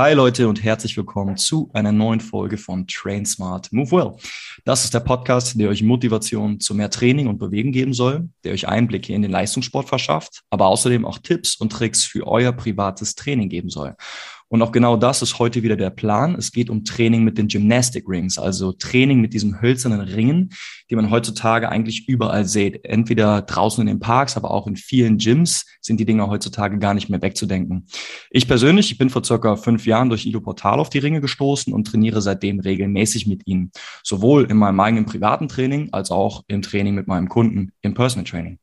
Hi Leute und herzlich willkommen zu einer neuen Folge von Train Smart Move Well. Das ist der Podcast, der euch Motivation zu mehr Training und Bewegen geben soll, der euch Einblicke in den Leistungssport verschafft, aber außerdem auch Tipps und Tricks für euer privates Training geben soll. Und auch genau das ist heute wieder der Plan. Es geht um Training mit den Gymnastic Rings, also Training mit diesen hölzernen Ringen, die man heutzutage eigentlich überall sieht. Entweder draußen in den Parks, aber auch in vielen Gyms sind die Dinger heutzutage gar nicht mehr wegzudenken. Ich persönlich, ich bin vor circa fünf Jahren durch Ido Portal auf die Ringe gestoßen und trainiere seitdem regelmäßig mit ihnen. Sowohl in meinem eigenen privaten Training als auch im Training mit meinem Kunden im Personal Training.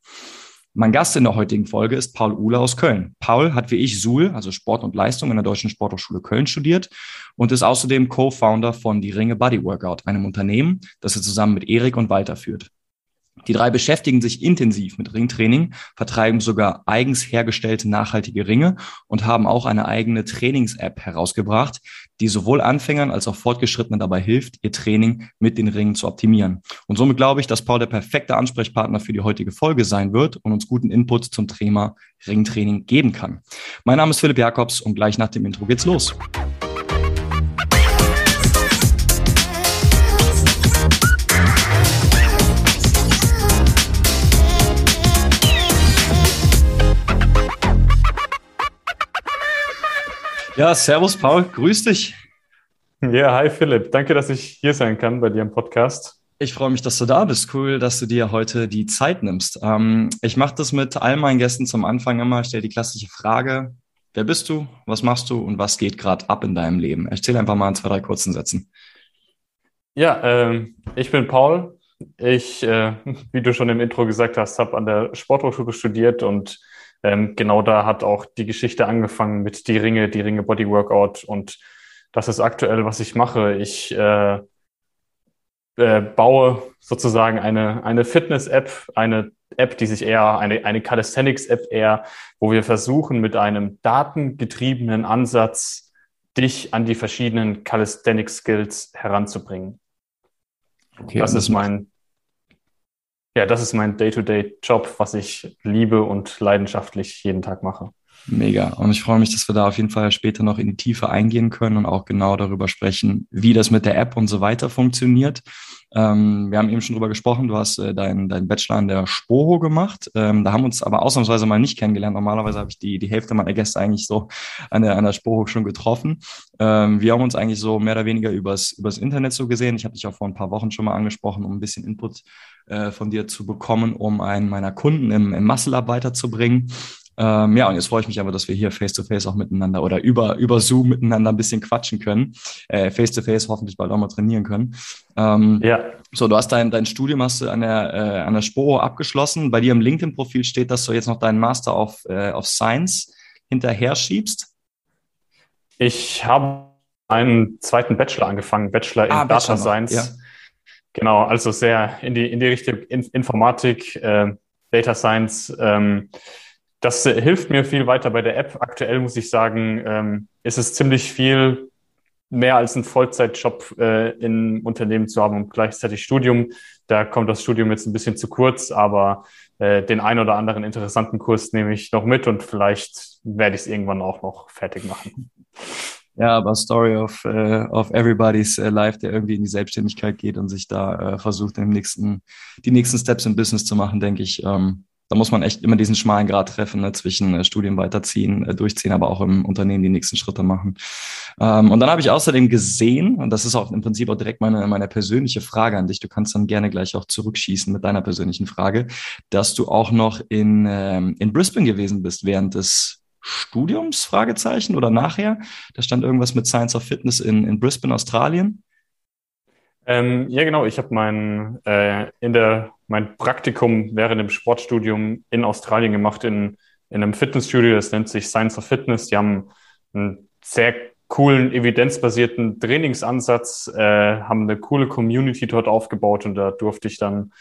Mein Gast in der heutigen Folge ist Paul Uhle aus Köln. Paul hat wie ich SUL, also Sport und Leistung, in der Deutschen Sporthochschule Köln studiert und ist außerdem Co-Founder von Die Ringe Body Workout, einem Unternehmen, das er zusammen mit Erik und Walter führt. Die drei beschäftigen sich intensiv mit Ringtraining, vertreiben sogar eigens hergestellte nachhaltige Ringe und haben auch eine eigene Trainings-App herausgebracht, die sowohl Anfängern als auch Fortgeschrittenen dabei hilft, ihr Training mit den Ringen zu optimieren. Und somit glaube ich, dass Paul der perfekte Ansprechpartner für die heutige Folge sein wird und uns guten Input zum Thema Ringtraining geben kann. Mein Name ist Philipp Jakobs und gleich nach dem Intro geht's los. Ja, servus Paul, grüß dich. Ja, hi Philipp, danke, dass ich hier sein kann bei dir im Podcast. Ich freue mich, dass du da bist. Cool, dass du dir heute die Zeit nimmst. Ähm, ich mache das mit all meinen Gästen zum Anfang immer. Ich stelle die klassische Frage: Wer bist du? Was machst du? Und was geht gerade ab in deinem Leben? Erzähl einfach mal in zwei, drei kurzen Sätzen. Ja, ähm, ich bin Paul. Ich, äh, wie du schon im Intro gesagt hast, habe an der Sporthochschule studiert und ähm, genau da hat auch die Geschichte angefangen mit die Ringe, die Ringe Body Workout und das ist aktuell, was ich mache. Ich äh, äh, baue sozusagen eine, eine Fitness-App, eine App, die sich eher, eine, eine Calisthenics-App eher, wo wir versuchen, mit einem datengetriebenen Ansatz dich an die verschiedenen Calisthenics-Skills heranzubringen. Okay, das ist mein ja, das ist mein Day-to-Day-Job, was ich liebe und leidenschaftlich jeden Tag mache. Mega. Und ich freue mich, dass wir da auf jeden Fall später noch in die Tiefe eingehen können und auch genau darüber sprechen, wie das mit der App und so weiter funktioniert. Ähm, wir haben eben schon drüber gesprochen, du hast äh, deinen dein Bachelor an der Spoho gemacht. Ähm, da haben uns aber ausnahmsweise mal nicht kennengelernt. Normalerweise habe ich die, die Hälfte meiner Gäste eigentlich so an der, an der Spoho schon getroffen. Ähm, wir haben uns eigentlich so mehr oder weniger übers, übers Internet so gesehen. Ich habe dich auch vor ein paar Wochen schon mal angesprochen, um ein bisschen Input äh, von dir zu bekommen, um einen meiner Kunden im, im Muscle-Arbeiter zu bringen. Ähm, ja, und jetzt freue ich mich aber, dass wir hier face-to-face -face auch miteinander oder über, über Zoom miteinander ein bisschen quatschen können. Äh, face-to-face -face hoffentlich bald auch mal trainieren können. Ähm, ja. So, du hast dein, dein Studium hast du an der, äh, an der Sporo abgeschlossen. Bei dir im LinkedIn-Profil steht, dass du jetzt noch deinen Master of, äh, of Science hinterher schiebst. Ich habe einen zweiten Bachelor angefangen, Bachelor in ah, Data Bachelor Science. Ja. Genau, also sehr in die, in die Richtung Informatik, äh, Data Science. Ähm, das äh, hilft mir viel weiter bei der App. Aktuell muss ich sagen, ähm, ist es ziemlich viel mehr als ein Vollzeitjob äh, im Unternehmen zu haben und gleichzeitig Studium. Da kommt das Studium jetzt ein bisschen zu kurz, aber äh, den ein oder anderen interessanten Kurs nehme ich noch mit und vielleicht werde ich es irgendwann auch noch fertig machen. Ja, aber Story of, uh, of everybody's uh, life, der irgendwie in die Selbstständigkeit geht und sich da uh, versucht, den nächsten, die nächsten Steps im Business zu machen, denke ich, ähm, da muss man echt immer diesen schmalen Grad treffen, ne, zwischen äh, Studien weiterziehen, äh, durchziehen, aber auch im Unternehmen die nächsten Schritte machen. Ähm, und dann habe ich außerdem gesehen, und das ist auch im Prinzip auch direkt meine, meine persönliche Frage an dich, du kannst dann gerne gleich auch zurückschießen mit deiner persönlichen Frage, dass du auch noch in, ähm, in Brisbane gewesen bist während des Studiums, Fragezeichen, oder nachher. Da stand irgendwas mit Science of Fitness in, in Brisbane, Australien. Ähm, ja, genau. Ich habe mein, äh, in der, mein Praktikum während dem Sportstudium in Australien gemacht, in, in einem Fitnessstudio. Das nennt sich Science of Fitness. Die haben einen sehr coolen, evidenzbasierten Trainingsansatz, äh, haben eine coole Community dort aufgebaut und da durfte ich dann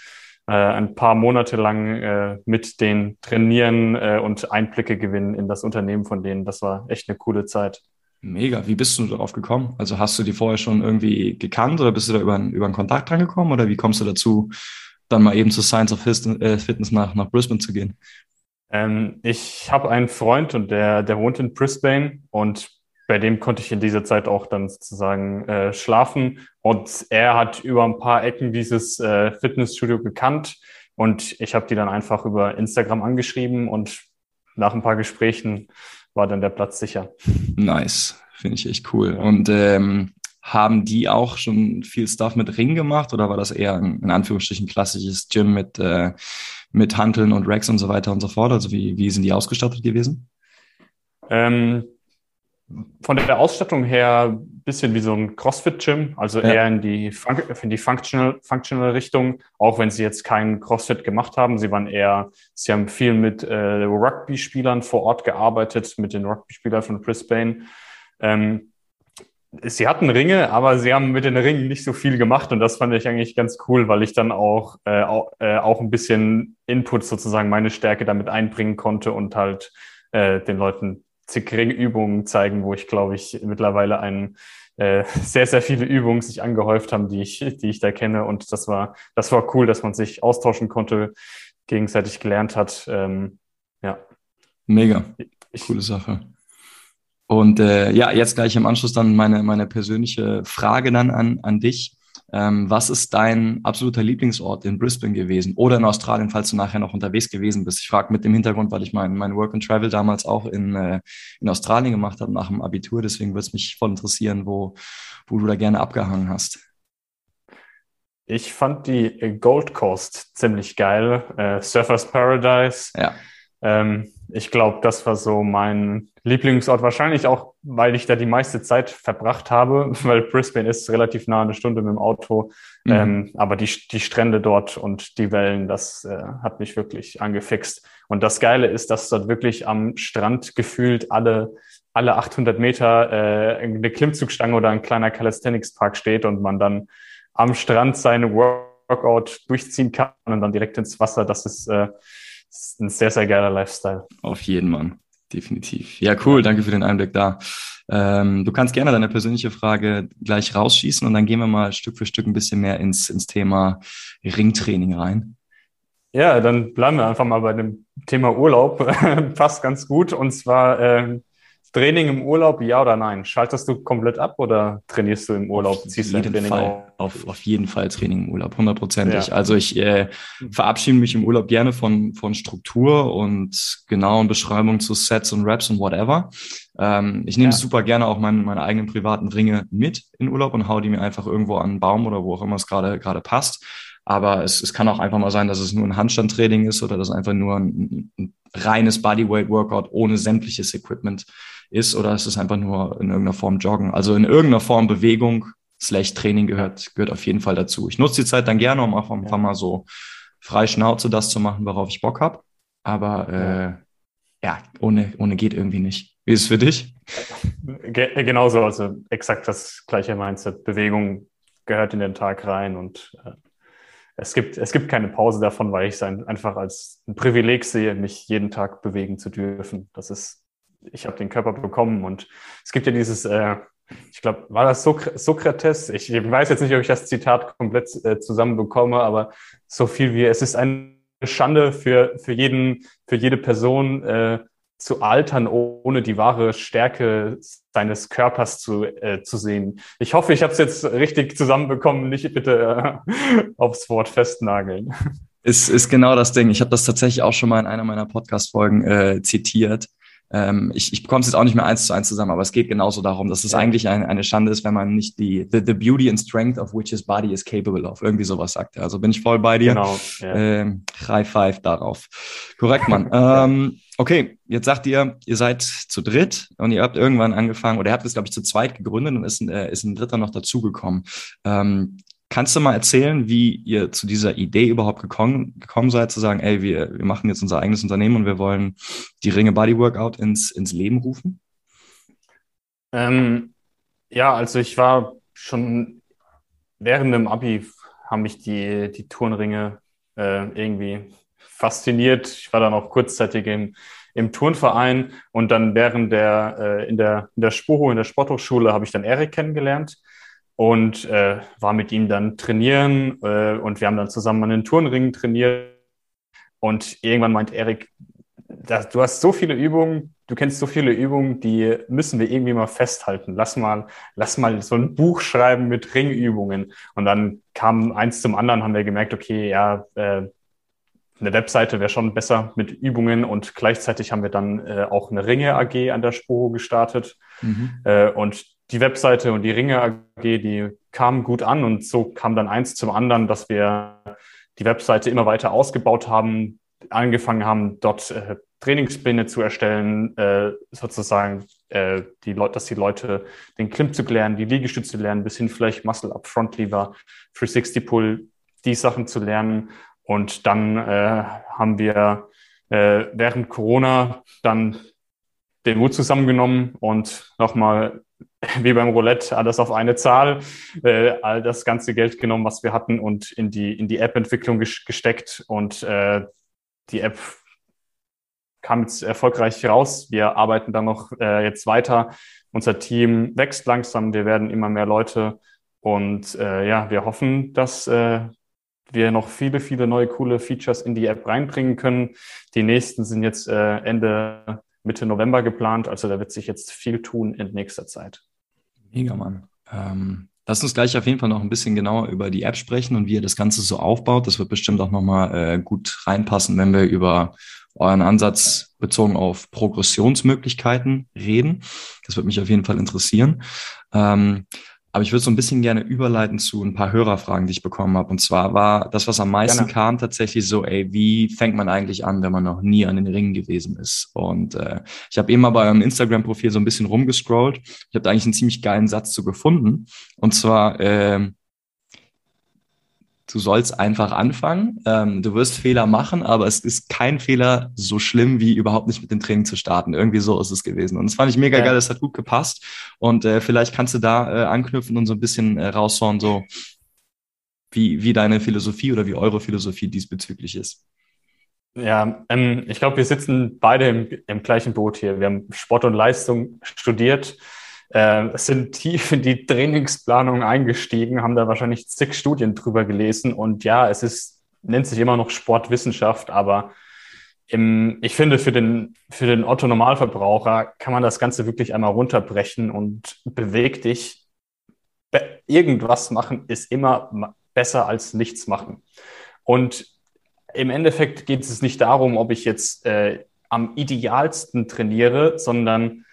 äh, ein paar Monate lang äh, mit denen trainieren äh, und Einblicke gewinnen in das Unternehmen von denen. Das war echt eine coole Zeit. Mega. Wie bist du darauf gekommen? Also hast du die vorher schon irgendwie gekannt oder bist du da über, einen, über einen Kontakt dran gekommen oder wie kommst du dazu, dann mal eben zu Science of äh, Fitness nach, nach Brisbane zu gehen? Ähm, ich habe einen Freund und der, der wohnt in Brisbane und bei dem konnte ich in dieser Zeit auch dann sozusagen äh, schlafen. Und er hat über ein paar Ecken dieses äh, Fitnessstudio gekannt. Und ich habe die dann einfach über Instagram angeschrieben und nach ein paar Gesprächen war dann der Platz sicher. Nice, finde ich echt cool. Und ähm, haben die auch schon viel Stuff mit Ring gemacht oder war das eher ein, in Anführungsstrichen klassisches Gym mit, äh, mit Hanteln und Racks und so weiter und so fort? Also wie, wie sind die ausgestattet gewesen? Ähm, von der Ausstattung her bisschen wie so ein CrossFit-Gym, also ja. eher in die, Fun in die Functional, Functional Richtung, auch wenn sie jetzt keinen CrossFit gemacht haben. Sie waren eher, sie haben viel mit äh, Rugby-Spielern vor Ort gearbeitet, mit den Rugby-Spielern von Brisbane. Ähm, sie hatten Ringe, aber sie haben mit den Ringen nicht so viel gemacht und das fand ich eigentlich ganz cool, weil ich dann auch, äh, auch, äh, auch ein bisschen Input sozusagen meine Stärke damit einbringen konnte und halt äh, den Leuten zig Ringübungen zeigen, wo ich glaube ich mittlerweile ein äh, sehr, sehr viele Übungen sich angehäuft haben, die ich, die ich da kenne. Und das war, das war cool, dass man sich austauschen konnte, gegenseitig gelernt hat. Ähm, ja. Mega. Coole Sache. Und äh, ja, jetzt gleich im Anschluss dann meine, meine persönliche Frage dann an, an dich. Ähm, was ist dein absoluter Lieblingsort in Brisbane gewesen oder in Australien, falls du nachher noch unterwegs gewesen bist? Ich frage mit dem Hintergrund, weil ich mein, mein Work and Travel damals auch in, äh, in Australien gemacht habe nach dem Abitur. Deswegen würde es mich voll interessieren, wo, wo du da gerne abgehangen hast. Ich fand die Gold Coast ziemlich geil. Äh, Surfers Paradise. Ja. Ähm, ich glaube, das war so mein Lieblingsort. Wahrscheinlich auch, weil ich da die meiste Zeit verbracht habe, weil Brisbane ist relativ nah eine Stunde mit dem Auto. Mhm. Ähm, aber die, die Strände dort und die Wellen, das äh, hat mich wirklich angefixt. Und das Geile ist, dass dort wirklich am Strand gefühlt alle alle 800 Meter äh, eine Klimmzugstange oder ein kleiner Calisthenics-Park steht und man dann am Strand seine Workout durchziehen kann und dann direkt ins Wasser. Das ist äh, ist ein sehr, sehr geiler Lifestyle. Auf jeden Mann, definitiv. Ja, cool, danke für den Einblick da. Ähm, du kannst gerne deine persönliche Frage gleich rausschießen und dann gehen wir mal Stück für Stück ein bisschen mehr ins, ins Thema Ringtraining rein. Ja, dann bleiben wir einfach mal bei dem Thema Urlaub. Passt ganz gut. Und zwar äh, Training im Urlaub, ja oder nein? Schaltest du komplett ab oder trainierst du im Urlaub? Auf Ziehst jeden Training Fall. Auf, auf jeden Fall Training im Urlaub, hundertprozentig. Ja. Also ich äh, verabschiede mich im Urlaub gerne von, von Struktur und genauen Beschreibungen zu Sets und Raps und whatever. Ähm, ich nehme ja. super gerne auch meine, meine eigenen privaten Ringe mit in Urlaub und hau die mir einfach irgendwo an einen Baum oder wo auch immer es gerade gerade passt. Aber es, es kann auch einfach mal sein, dass es nur ein Handstandtraining ist oder dass einfach nur ein, ein reines Bodyweight-Workout ohne sämtliches Equipment ist oder ist es einfach nur in irgendeiner Form Joggen? Also in irgendeiner Form Bewegung slash Training gehört, gehört auf jeden Fall dazu. Ich nutze die Zeit dann gerne, um auch einfach mal so frei Schnauze das zu machen, worauf ich Bock habe. Aber äh, ja, ohne, ohne geht irgendwie nicht. Wie ist es für dich? Genauso, also exakt das gleiche Mindset. Bewegung gehört in den Tag rein und äh, es gibt, es gibt keine Pause davon, weil ich es einfach als ein Privileg sehe, mich jeden Tag bewegen zu dürfen. Das ist ich habe den Körper bekommen und es gibt ja dieses, äh, ich glaube, war das Sokrates? Ich weiß jetzt nicht, ob ich das Zitat komplett äh, zusammenbekomme, aber so viel wie es ist eine Schande für, für jeden, für jede Person, äh, zu altern, ohne die wahre Stärke seines Körpers zu, äh, zu sehen. Ich hoffe, ich habe es jetzt richtig zusammenbekommen. Nicht bitte äh, aufs Wort festnageln. Ist, ist genau das Ding. Ich habe das tatsächlich auch schon mal in einer meiner Podcast-Folgen äh, zitiert. Ähm, ich ich bekomme es jetzt auch nicht mehr eins zu eins zusammen, aber es geht genauso darum, dass es ja. eigentlich ein, eine Schande ist, wenn man nicht die the, the beauty and strength of which his body is capable of. Irgendwie sowas sagt er. Also bin ich voll bei dir. Genau. Ja. Ähm, High five darauf. Korrekt, Mann. ähm, okay, jetzt sagt ihr, ihr seid zu dritt und ihr habt irgendwann angefangen, oder ihr habt es, glaube ich, zu zweit gegründet und ist ein, äh, ist ein Dritter noch dazugekommen. Ähm, Kannst du mal erzählen, wie ihr zu dieser Idee überhaupt gekommen, gekommen seid, zu sagen, ey, wir, wir machen jetzt unser eigenes Unternehmen und wir wollen die Ringe Body Workout ins, ins Leben rufen? Ähm, ja, also ich war schon während dem Abi haben mich die, die Turnringe äh, irgendwie fasziniert. Ich war dann auch kurzzeitig im, im Turnverein und dann während der, äh, in der, in der Spuro, in der Sporthochschule habe ich dann Erik kennengelernt und äh, war mit ihm dann trainieren äh, und wir haben dann zusammen an den Turnringen trainiert. Und irgendwann meint Erik, du hast so viele Übungen, du kennst so viele Übungen, die müssen wir irgendwie mal festhalten. Lass mal, lass mal so ein Buch schreiben mit Ringübungen. Und dann kam eins zum anderen, haben wir gemerkt, okay, ja, äh, eine Webseite wäre schon besser mit Übungen und gleichzeitig haben wir dann äh, auch eine Ringe AG an der Sporo gestartet. Mhm. Äh, und die Webseite und die Ringe AG, die kamen gut an und so kam dann eins zum anderen, dass wir die Webseite immer weiter ausgebaut haben, angefangen haben, dort äh, Trainingspläne zu erstellen, äh, sozusagen, äh, die Leute, dass die Leute den Klimmzug lernen, die Liegestütze lernen, bis hin vielleicht Muscle Up, Front Lever, 360 Pull, die Sachen zu lernen. Und dann äh, haben wir äh, während Corona dann den Mut zusammengenommen und nochmal wie beim Roulette alles auf eine Zahl, äh, all das ganze Geld genommen, was wir hatten und in die, in die App-Entwicklung gesteckt und äh, die App kam jetzt erfolgreich raus. Wir arbeiten dann noch äh, jetzt weiter. Unser Team wächst langsam. Wir werden immer mehr Leute. Und äh, ja, wir hoffen, dass äh, wir noch viele, viele neue coole Features in die App reinbringen können. Die nächsten sind jetzt äh, Ende, Mitte November geplant. Also da wird sich jetzt viel tun in nächster Zeit. Mega, Mann. Ähm, Lass uns gleich auf jeden Fall noch ein bisschen genauer über die App sprechen und wie ihr das Ganze so aufbaut. Das wird bestimmt auch nochmal äh, gut reinpassen, wenn wir über euren Ansatz bezogen auf Progressionsmöglichkeiten reden. Das wird mich auf jeden Fall interessieren. Ähm, aber ich würde so ein bisschen gerne überleiten zu ein paar Hörerfragen, die ich bekommen habe. Und zwar war das, was am meisten gerne. kam, tatsächlich so, ey, wie fängt man eigentlich an, wenn man noch nie an den Ringen gewesen ist? Und äh, ich habe eben mal bei eurem Instagram-Profil so ein bisschen rumgescrollt. Ich habe da eigentlich einen ziemlich geilen Satz zu gefunden. Und zwar, äh, du sollst einfach anfangen. Ähm, du wirst Fehler machen, aber es ist kein Fehler so schlimm, wie überhaupt nicht mit dem Training zu starten. Irgendwie so ist es gewesen. Und das fand ich mega ja. geil, das hat gut gepasst. Und äh, vielleicht kannst du da äh, anknüpfen und so ein bisschen äh, raushauen, so wie, wie deine Philosophie oder wie eure Philosophie diesbezüglich ist. Ja, ähm, ich glaube, wir sitzen beide im, im gleichen Boot hier. Wir haben Sport und Leistung studiert äh, sind tief in die Trainingsplanung eingestiegen, haben da wahrscheinlich zig Studien drüber gelesen. Und ja, es ist, nennt sich immer noch Sportwissenschaft, aber im, ich finde, für den, für den Otto Normalverbraucher kann man das Ganze wirklich einmal runterbrechen und beweg dich. Irgendwas machen ist immer besser als nichts machen. Und im Endeffekt geht es nicht darum, ob ich jetzt äh, am idealsten trainiere, sondern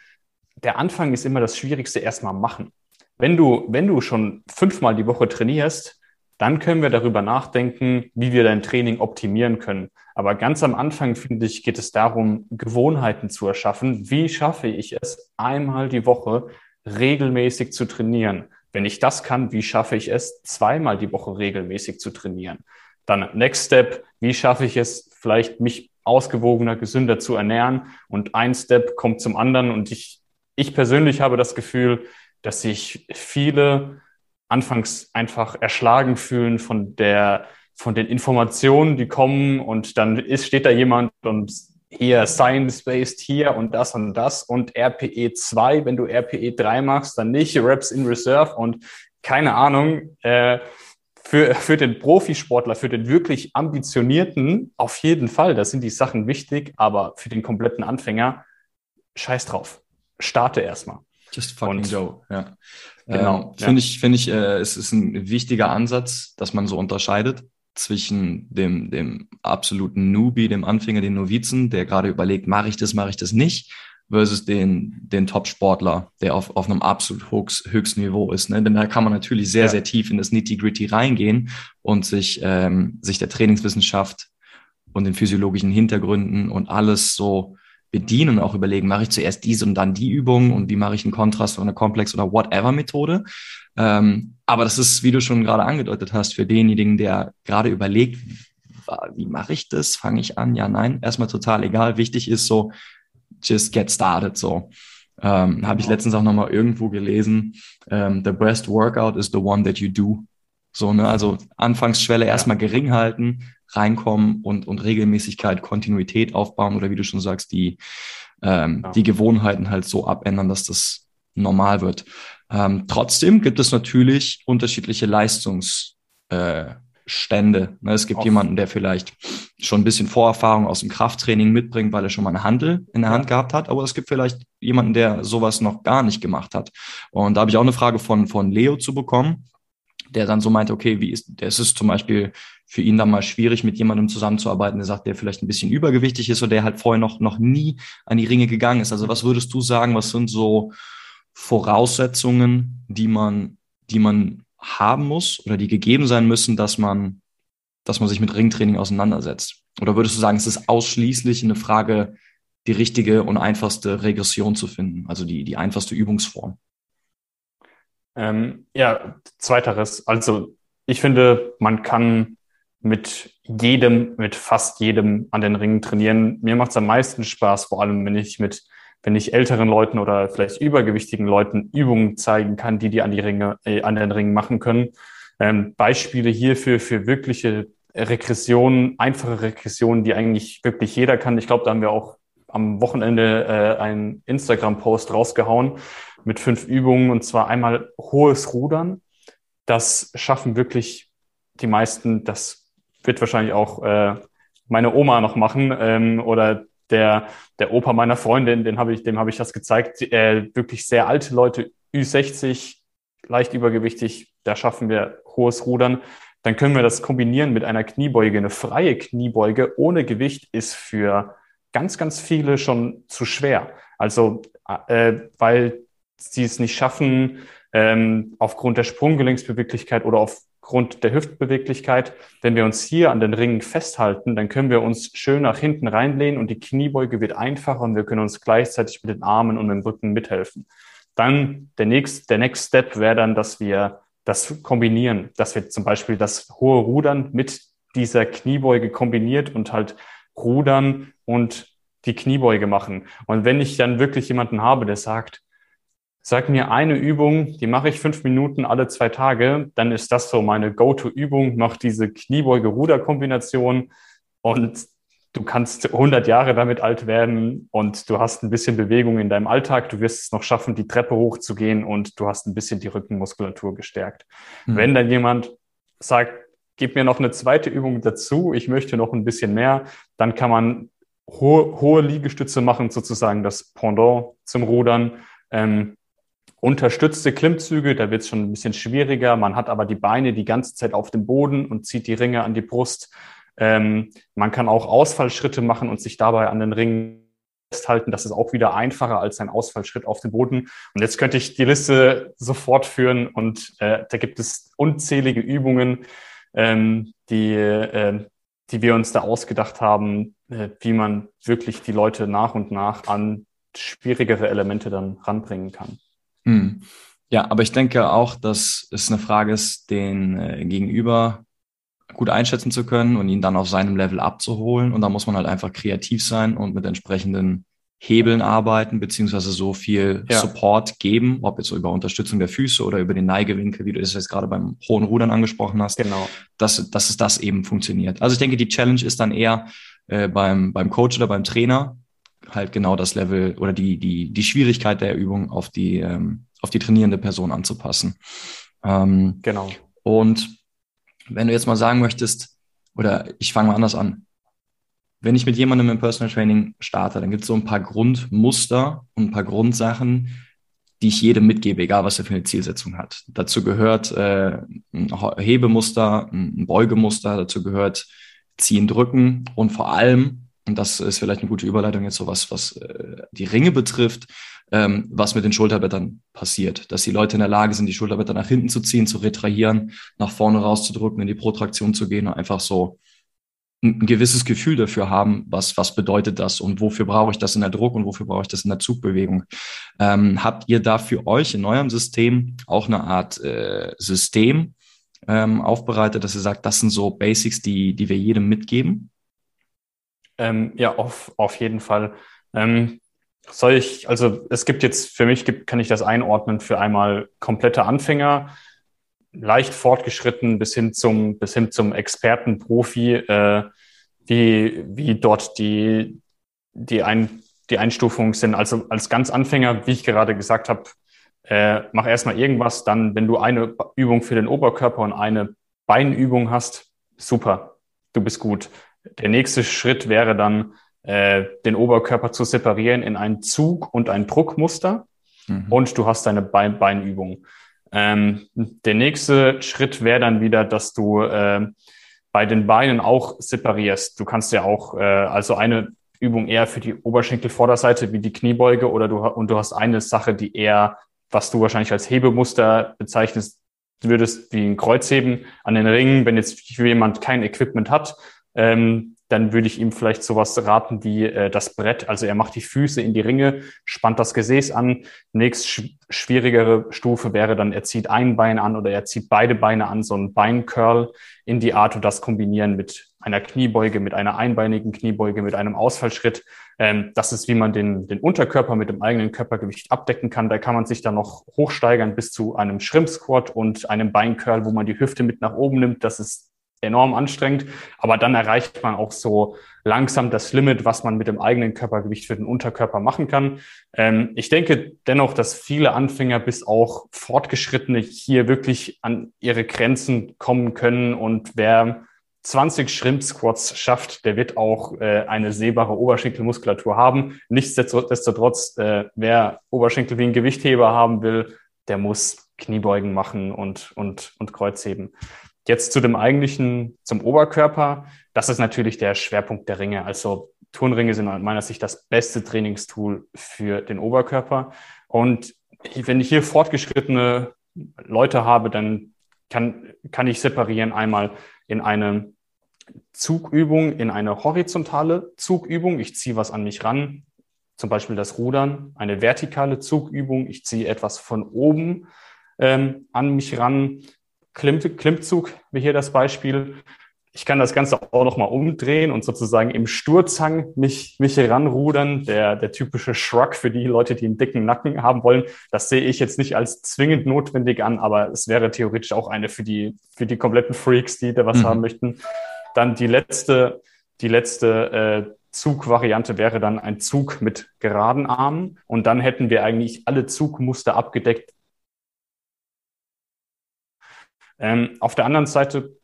der Anfang ist immer das Schwierigste, erstmal machen. Wenn du, wenn du schon fünfmal die Woche trainierst, dann können wir darüber nachdenken, wie wir dein Training optimieren können. Aber ganz am Anfang, finde ich, geht es darum, Gewohnheiten zu erschaffen. Wie schaffe ich es, einmal die Woche regelmäßig zu trainieren? Wenn ich das kann, wie schaffe ich es, zweimal die Woche regelmäßig zu trainieren? Dann Next Step, wie schaffe ich es, vielleicht mich ausgewogener, gesünder zu ernähren? Und ein Step kommt zum anderen und ich ich persönlich habe das Gefühl, dass sich viele anfangs einfach erschlagen fühlen von der, von den Informationen, die kommen und dann ist, steht da jemand und hier Science-Based hier und das und das und RPE 2, wenn du RPE 3 machst, dann nicht, Reps in Reserve und keine Ahnung, äh, für, für den Profisportler, für den wirklich ambitionierten, auf jeden Fall, da sind die Sachen wichtig, aber für den kompletten Anfänger, scheiß drauf starte erstmal. Just fucking und, go, ja. Genau. Ähm, Finde ja. ich, finde ich, äh, es ist ein wichtiger Ansatz, dass man so unterscheidet zwischen dem, dem absoluten Newbie, dem Anfänger, dem Novizen, der gerade überlegt, mache ich das, mache ich das nicht, versus den, den Top-Sportler, der auf, auf einem absolut höchst, höchsten Niveau ist. Ne? Denn da kann man natürlich sehr, ja. sehr tief in das Nitty-Gritty reingehen und sich, ähm, sich der Trainingswissenschaft und den physiologischen Hintergründen und alles so bedienen, auch überlegen, mache ich zuerst diese und dann die Übung und wie mache ich einen Kontrast oder eine Komplex- oder whatever-Methode. Ähm, aber das ist, wie du schon gerade angedeutet hast, für denjenigen, der gerade überlegt, wie mache ich das? Fange ich an? Ja, nein, erstmal total egal. Wichtig ist so, just get started. So ähm, habe ich genau. letztens auch nochmal irgendwo gelesen. Ähm, the best workout is the one that you do. So, ne, also Anfangsschwelle erstmal gering halten, reinkommen und, und Regelmäßigkeit, Kontinuität aufbauen oder wie du schon sagst, die, ähm, ja. die Gewohnheiten halt so abändern, dass das normal wird. Ähm, trotzdem gibt es natürlich unterschiedliche Leistungs, äh, Stände. Ne, es gibt Auf. jemanden, der vielleicht schon ein bisschen Vorerfahrung aus dem Krafttraining mitbringt, weil er schon mal eine Handel in der. Hand gehabt hat. Aber es gibt vielleicht jemanden, der sowas noch gar nicht gemacht hat. Und da habe ich auch eine Frage von, von Leo zu bekommen, der dann so meinte, okay, wie ist, es ist zum Beispiel für ihn dann mal schwierig, mit jemandem zusammenzuarbeiten, der sagt, der vielleicht ein bisschen übergewichtig ist oder der halt vorher noch, noch nie an die Ringe gegangen ist. Also was würdest du sagen, was sind so Voraussetzungen, die man, die man haben muss oder die gegeben sein müssen, dass man, dass man sich mit Ringtraining auseinandersetzt? Oder würdest du sagen, es ist ausschließlich eine Frage, die richtige und einfachste Regression zu finden, also die, die einfachste Übungsform? Ähm, ja, zweiteres. Also ich finde, man kann mit jedem, mit fast jedem an den Ringen trainieren. Mir macht es am meisten Spaß, vor allem wenn ich mit wenn ich älteren Leuten oder vielleicht übergewichtigen Leuten Übungen zeigen kann, die die an die Ringe, äh, an den Ringen machen können. Ähm, Beispiele hierfür für wirkliche Regressionen, einfache Regressionen, die eigentlich wirklich jeder kann. Ich glaube, da haben wir auch am Wochenende äh, einen Instagram-Post rausgehauen mit fünf Übungen und zwar einmal hohes Rudern. Das schaffen wirklich die meisten. Das wird wahrscheinlich auch äh, meine Oma noch machen ähm, oder der, der Opa meiner Freundin, den habe ich, dem habe ich das gezeigt, äh, wirklich sehr alte Leute, Ü60, leicht übergewichtig, da schaffen wir hohes Rudern. Dann können wir das kombinieren mit einer Kniebeuge. Eine freie Kniebeuge ohne Gewicht ist für ganz, ganz viele schon zu schwer. Also, äh, weil sie es nicht schaffen, ähm, aufgrund der Sprunggelenksbeweglichkeit oder auf Grund der Hüftbeweglichkeit. Wenn wir uns hier an den Ringen festhalten, dann können wir uns schön nach hinten reinlehnen und die Kniebeuge wird einfacher und wir können uns gleichzeitig mit den Armen und dem Rücken mithelfen. Dann der nächste, der Next Step wäre dann, dass wir das kombinieren, dass wir zum Beispiel das hohe Rudern mit dieser Kniebeuge kombiniert und halt Rudern und die Kniebeuge machen. Und wenn ich dann wirklich jemanden habe, der sagt, Sag mir eine Übung, die mache ich fünf Minuten alle zwei Tage, dann ist das so meine Go-To-Übung, mach diese Kniebeuge-Ruder-Kombination. Und du kannst 100 Jahre damit alt werden. Und du hast ein bisschen Bewegung in deinem Alltag, du wirst es noch schaffen, die Treppe hochzugehen. Und du hast ein bisschen die Rückenmuskulatur gestärkt. Mhm. Wenn dann jemand sagt, gib mir noch eine zweite Übung dazu, ich möchte noch ein bisschen mehr, dann kann man hohe, hohe Liegestütze machen, sozusagen das Pendant zum Rudern. Ähm, unterstützte Klimmzüge, da wird es schon ein bisschen schwieriger. Man hat aber die Beine die ganze Zeit auf dem Boden und zieht die Ringe an die Brust. Ähm, man kann auch Ausfallschritte machen und sich dabei an den Ringen festhalten. Das ist auch wieder einfacher als ein Ausfallschritt auf dem Boden. Und jetzt könnte ich die Liste sofort führen und äh, da gibt es unzählige Übungen, ähm, die, äh, die wir uns da ausgedacht haben, äh, wie man wirklich die Leute nach und nach an schwierigere Elemente dann ranbringen kann. Hm. Ja, aber ich denke auch, dass es eine Frage ist, den äh, Gegenüber gut einschätzen zu können und ihn dann auf seinem Level abzuholen. Und da muss man halt einfach kreativ sein und mit entsprechenden Hebeln arbeiten, beziehungsweise so viel ja. Support geben, ob jetzt über Unterstützung der Füße oder über den Neigewinkel, wie du das jetzt gerade beim hohen Rudern angesprochen hast, genau. dass, dass es das eben funktioniert. Also ich denke, die Challenge ist dann eher äh, beim, beim Coach oder beim Trainer, halt genau das Level oder die, die, die Schwierigkeit der Übung auf die, ähm, auf die trainierende Person anzupassen. Ähm, genau. Und wenn du jetzt mal sagen möchtest, oder ich fange mal anders an, wenn ich mit jemandem im Personal Training starte, dann gibt es so ein paar Grundmuster und ein paar Grundsachen, die ich jedem mitgebe, egal was er für eine Zielsetzung hat. Dazu gehört äh, ein Hebemuster, ein Beugemuster, dazu gehört Ziehen, Drücken und vor allem und das ist vielleicht eine gute Überleitung jetzt so was, was äh, die Ringe betrifft, ähm, was mit den Schulterblättern passiert. Dass die Leute in der Lage sind, die Schulterblätter nach hinten zu ziehen, zu retrahieren, nach vorne rauszudrücken, in die Protraktion zu gehen und einfach so ein, ein gewisses Gefühl dafür haben, was, was bedeutet das und wofür brauche ich das in der Druck und wofür brauche ich das in der Zugbewegung. Ähm, habt ihr da für euch in eurem System auch eine Art äh, System ähm, aufbereitet, dass ihr sagt, das sind so Basics, die, die wir jedem mitgeben? Ähm, ja, auf, auf jeden Fall. Ähm, soll ich, also es gibt jetzt, für mich gibt, kann ich das einordnen für einmal komplette Anfänger, leicht fortgeschritten bis hin zum, bis hin zum Experten, äh, wie, wie dort die, die, Ein, die Einstufungen sind. Also als ganz Anfänger, wie ich gerade gesagt habe, äh, mach erstmal irgendwas, dann, wenn du eine Übung für den Oberkörper und eine Beinübung hast, super, du bist gut. Der nächste Schritt wäre dann, äh, den Oberkörper zu separieren in einen Zug und ein Druckmuster. Mhm. Und du hast deine Bein Beinübung. Ähm, der nächste Schritt wäre dann wieder, dass du äh, bei den Beinen auch separierst. Du kannst ja auch, äh, also eine Übung eher für die Oberschenkelvorderseite wie die Kniebeuge oder du, und du hast eine Sache, die eher, was du wahrscheinlich als Hebemuster bezeichnest, würdest, wie ein Kreuzheben an den Ringen, wenn jetzt jemand kein Equipment hat, ähm, dann würde ich ihm vielleicht sowas raten wie äh, das Brett. Also er macht die Füße in die Ringe, spannt das Gesäß an. Nächst sch schwierigere Stufe wäre dann, er zieht ein Bein an oder er zieht beide Beine an, so ein Beincurl in die Art und das kombinieren mit einer Kniebeuge, mit einer einbeinigen Kniebeuge, mit einem Ausfallschritt. Ähm, das ist, wie man den, den Unterkörper mit dem eigenen Körpergewicht abdecken kann. Da kann man sich dann noch hochsteigern bis zu einem Shrimp Squat und einem Beincurl, wo man die Hüfte mit nach oben nimmt. Das ist enorm anstrengend, aber dann erreicht man auch so langsam das Limit, was man mit dem eigenen Körpergewicht für den Unterkörper machen kann. Ähm, ich denke dennoch, dass viele Anfänger bis auch Fortgeschrittene hier wirklich an ihre Grenzen kommen können und wer 20 Shrimp Squats schafft, der wird auch äh, eine sehbare Oberschenkelmuskulatur haben. Nichtsdestotrotz, äh, wer Oberschenkel wie ein Gewichtheber haben will, der muss Kniebeugen machen und, und, und Kreuzheben. Jetzt zu dem eigentlichen, zum Oberkörper. Das ist natürlich der Schwerpunkt der Ringe. Also Turnringe sind aus meiner Sicht das beste Trainingstool für den Oberkörper. Und wenn ich hier fortgeschrittene Leute habe, dann kann, kann ich separieren einmal in eine Zugübung, in eine horizontale Zugübung. Ich ziehe was an mich ran, zum Beispiel das Rudern, eine vertikale Zugübung. Ich ziehe etwas von oben ähm, an mich ran. Klimm, Klimmzug, wie hier das Beispiel. Ich kann das Ganze auch nochmal umdrehen und sozusagen im Sturzhang mich, mich heranrudern. Der, der typische Shrug für die Leute, die einen dicken Nacken haben wollen. Das sehe ich jetzt nicht als zwingend notwendig an, aber es wäre theoretisch auch eine für die, für die kompletten Freaks, die da was mhm. haben möchten. Dann die letzte, die letzte äh, Zugvariante wäre dann ein Zug mit geraden Armen. Und dann hätten wir eigentlich alle Zugmuster abgedeckt, Ähm, auf der anderen Seite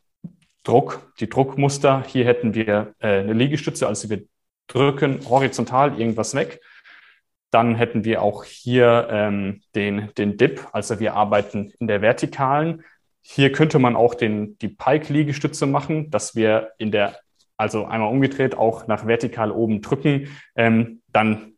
Druck, die Druckmuster. Hier hätten wir äh, eine Liegestütze, also wir drücken horizontal irgendwas weg. Dann hätten wir auch hier ähm, den, den Dip, also wir arbeiten in der vertikalen. Hier könnte man auch den, die Pike-Liegestütze machen, dass wir in der also einmal umgedreht, auch nach vertikal oben drücken. Ähm, dann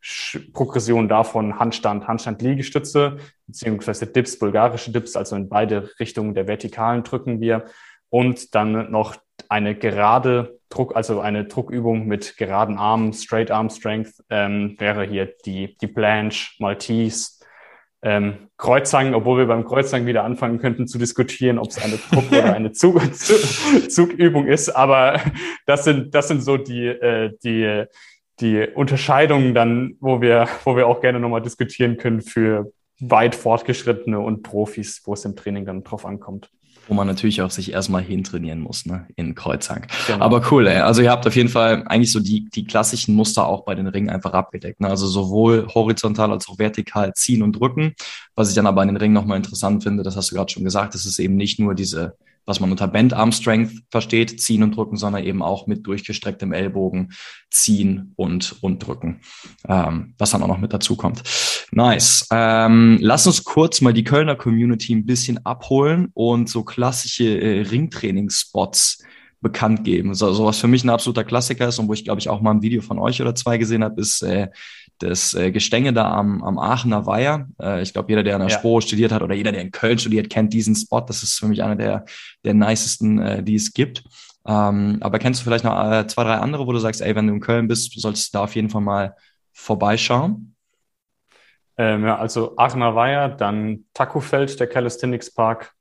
Progression davon Handstand, Handstand Liegestütze, beziehungsweise Dips, bulgarische Dips, also in beide Richtungen der Vertikalen drücken wir. Und dann noch eine gerade Druck, also eine Druckübung mit geraden Armen, Straight Arm Strength, ähm, wäre hier die, die Blanche, Maltese, ähm, Kreuzhang, obwohl wir beim Kreuzhang wieder anfangen könnten zu diskutieren, ob es eine Druck- oder eine Zug Zugübung ist. Aber das sind, das sind so die, äh, die, die Unterscheidungen dann, wo wir, wo wir auch gerne nochmal diskutieren können für weit fortgeschrittene und Profis, wo es im Training dann drauf ankommt wo man natürlich auch sich erstmal hintrainieren muss, ne, in Kreuzhang. Genau. Aber cool, ey. Also ihr habt auf jeden Fall eigentlich so die, die klassischen Muster auch bei den Ringen einfach abgedeckt. Ne? Also sowohl horizontal als auch vertikal ziehen und drücken. Was ich dann aber an den Ringen nochmal interessant finde, das hast du gerade schon gesagt, das ist eben nicht nur diese was man unter Band Arm Strength versteht, ziehen und drücken, sondern eben auch mit durchgestrecktem Ellbogen ziehen und, und drücken, ähm, was dann auch noch mit dazu kommt. Nice. Ähm, lass uns kurz mal die Kölner Community ein bisschen abholen und so klassische äh, Ringtraining-Spots bekannt geben. So, so was für mich ein absoluter Klassiker ist und wo ich glaube ich auch mal ein Video von euch oder zwei gesehen habe, ist äh, das äh, Gestänge da am, am Aachener Weiher. Äh, ich glaube, jeder, der an der ja. Spro studiert hat oder jeder, der in Köln studiert, kennt diesen Spot. Das ist für mich einer der, der nicesten, äh, die es gibt. Ähm, aber kennst du vielleicht noch äh, zwei, drei andere, wo du sagst, ey, wenn du in Köln bist, solltest du da auf jeden Fall mal vorbeischauen? Ähm, ja, also Aachener Weiher, dann Takofeld, der Calisthenics Park,